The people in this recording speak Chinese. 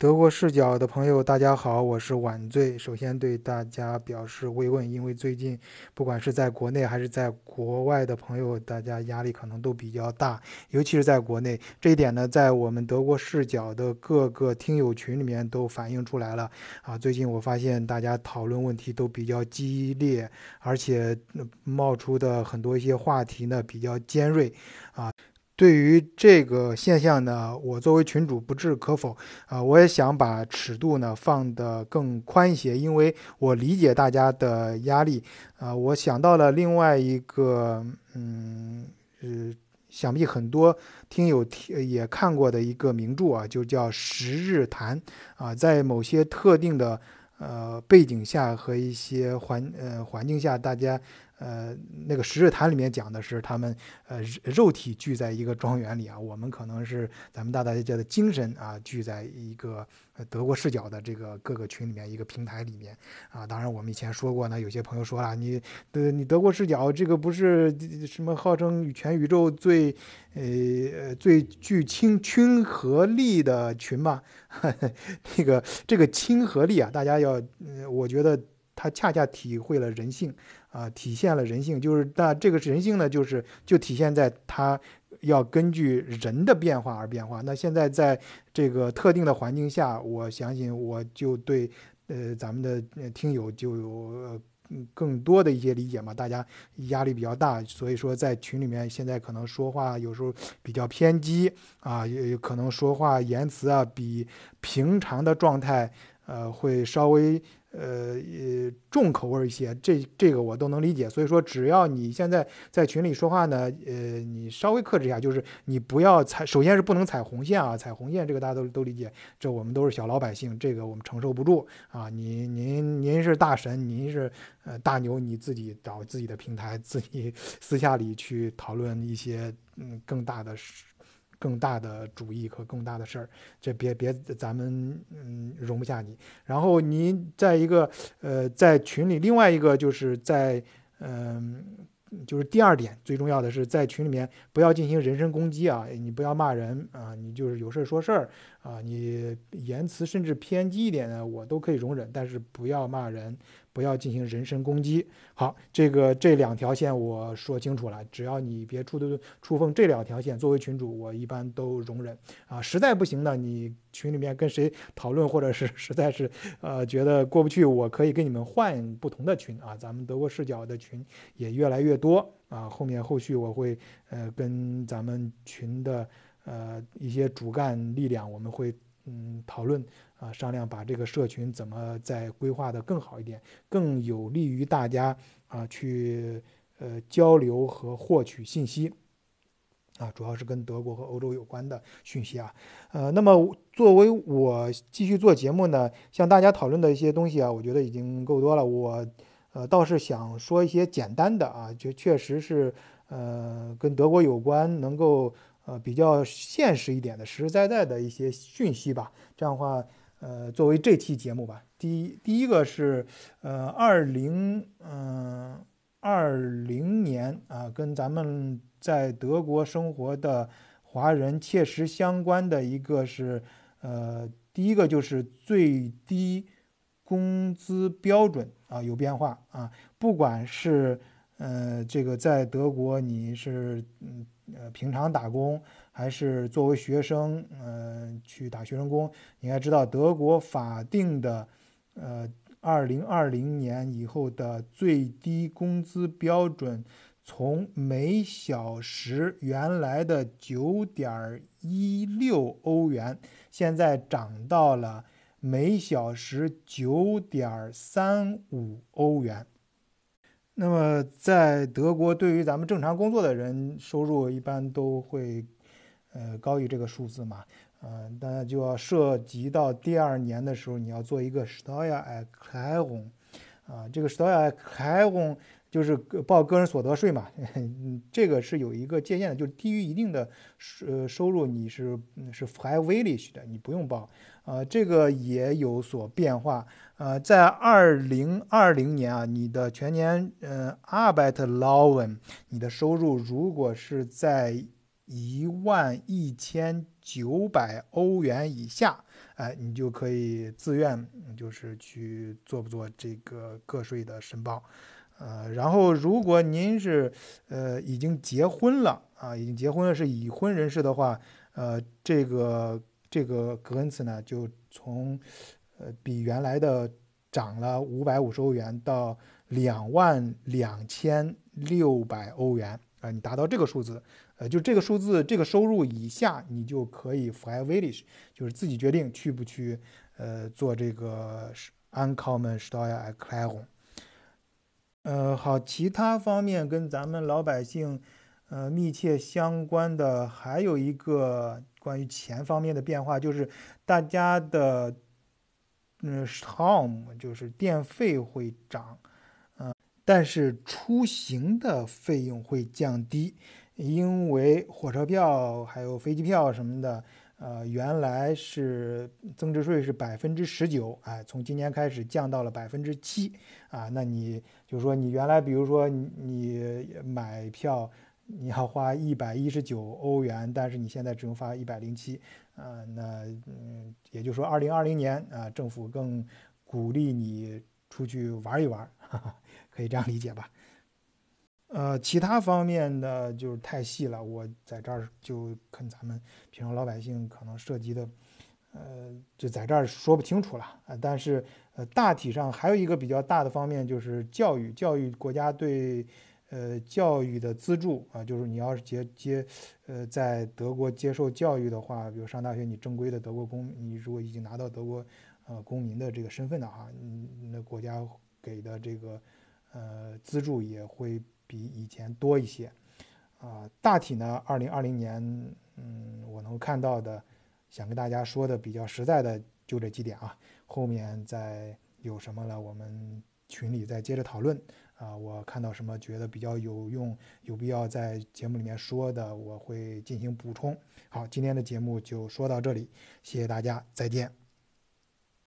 德国视角的朋友，大家好，我是晚醉。首先对大家表示慰问，因为最近不管是在国内还是在国外的朋友，大家压力可能都比较大，尤其是在国内。这一点呢，在我们德国视角的各个听友群里面都反映出来了。啊，最近我发现大家讨论问题都比较激烈，而且冒出的很多一些话题呢比较尖锐。啊。对于这个现象呢，我作为群主不置可否啊，我也想把尺度呢放得更宽一些，因为我理解大家的压力啊。我想到了另外一个，嗯，呃，想必很多听友也看过的一个名著啊，就叫《十日谈》啊，在某些特定的呃背景下和一些环呃环境下，大家。呃，那个《十日谈》里面讲的是他们呃肉体聚在一个庄园里啊，我们可能是咱们大大家的精神啊聚在一个德国视角的这个各个群里面一个平台里面啊。当然，我们以前说过呢，有些朋友说了，你的你德国视角这个不是什么号称全宇宙最呃最具亲亲和力的群吗？那个这个亲和力啊，大家要，我觉得他恰恰体会了人性。啊，体现了人性，就是那这个人性呢，就是就体现在它要根据人的变化而变化。那现在在这个特定的环境下，我相信我就对呃咱们的听友就有更多的一些理解嘛。大家压力比较大，所以说在群里面现在可能说话有时候比较偏激啊，也可能说话言辞啊比平常的状态呃会稍微。呃呃，重口味一些，这这个我都能理解。所以说，只要你现在在群里说话呢，呃，你稍微克制一下，就是你不要踩，首先是不能踩红线啊，踩红线这个大家都都理解。这我们都是小老百姓，这个我们承受不住啊。您您您是大神，您是呃大牛，你自己找自己的平台，自己 私下里去讨论一些嗯更大的事。更大的主意和更大的事儿，这别别咱们嗯容不下你。然后您在一个呃在群里，另外一个就是在嗯就是第二点最重要的是在群里面不要进行人身攻击啊，你不要骂人啊，你就是有事儿说事儿啊，你言辞甚至偏激一点呢我都可以容忍，但是不要骂人。不要进行人身攻击。好，这个这两条线我说清楚了，只要你别触的触碰这两条线，作为群主，我一般都容忍啊。实在不行呢，你群里面跟谁讨论，或者是实在是呃觉得过不去，我可以跟你们换不同的群啊。咱们德国视角的群也越来越多啊。后面后续我会呃跟咱们群的呃一些主干力量，我们会嗯讨论。啊，商量把这个社群怎么再规划的更好一点，更有利于大家啊去呃交流和获取信息，啊，主要是跟德国和欧洲有关的讯息啊，呃，那么作为我继续做节目呢，向大家讨论的一些东西啊，我觉得已经够多了，我呃倒是想说一些简单的啊，就确实是呃跟德国有关，能够呃比较现实一点的、实实在在的一些讯息吧，这样的话。呃，作为这期节目吧，第一第一个是，呃，二零嗯二零年啊，跟咱们在德国生活的华人切实相关的一个是，呃，第一个就是最低工资标准啊有变化啊，不管是呃这个在德国你是嗯呃平常打工。还是作为学生，呃，去打学生工。你应该知道，德国法定的，呃，二零二零年以后的最低工资标准，从每小时原来的九点一六欧元，现在涨到了每小时九点三五欧元。那么，在德国，对于咱们正常工作的人，收入一般都会。呃，高于这个数字嘛，嗯，那就要涉及到第二年的时候，你要做一个 Steuererklärung，啊，这个 Steuererklärung 就是报个人所得税嘛，这个是有一个界限的，就是低于一定的呃收入，你是是 freiwillig 的，你不用报，啊，这个也有所变化，呃，在二零二零年啊，你的全年呃 Arbeitslaufen，你的收入如果是在一万一千九百欧元以下，哎，你就可以自愿就是去做不做这个个税的申报。呃，然后如果您是呃已经结婚了啊，已经结婚了是已婚人士的话，呃，这个这个格恩茨呢就从呃比原来的涨了五百五十欧元到两万两千六百欧元啊，你达到这个数字，呃，就这个数字这个收入以下，你就可以 f r e i l i s h 就是自己决定去不去呃做这个 uncommon steuererklärung。呃，好，其他方面跟咱们老百姓，呃，密切相关的还有一个关于钱方面的变化，就是大家的，嗯，Strom 就是电费会涨，嗯，但是出行的费用会降低，因为火车票还有飞机票什么的。呃，原来是增值税是百分之十九，哎，从今年开始降到了百分之七，啊，那你就说你原来比如说你买票你要花一百一十九欧元，但是你现在只用花一百零七，啊，那嗯，也就是说二零二零年啊，政府更鼓励你出去玩一玩，哈哈，可以这样理解吧？呃，其他方面的就是太细了，我在这儿就跟咱们平常老百姓可能涉及的，呃，就在这儿说不清楚了啊。但是，呃，大体上还有一个比较大的方面就是教育，教育国家对，呃，教育的资助啊，就是你要是接接，呃，在德国接受教育的话，比如上大学，你正规的德国公，你如果已经拿到德国，呃，公民的这个身份的话，那国家给的这个，呃，资助也会。比以前多一些，啊，大体呢，二零二零年，嗯，我能看到的，想跟大家说的比较实在的就这几点啊，后面再有什么了，我们群里再接着讨论，啊，我看到什么觉得比较有用、有必要在节目里面说的，我会进行补充。好，今天的节目就说到这里，谢谢大家，再见。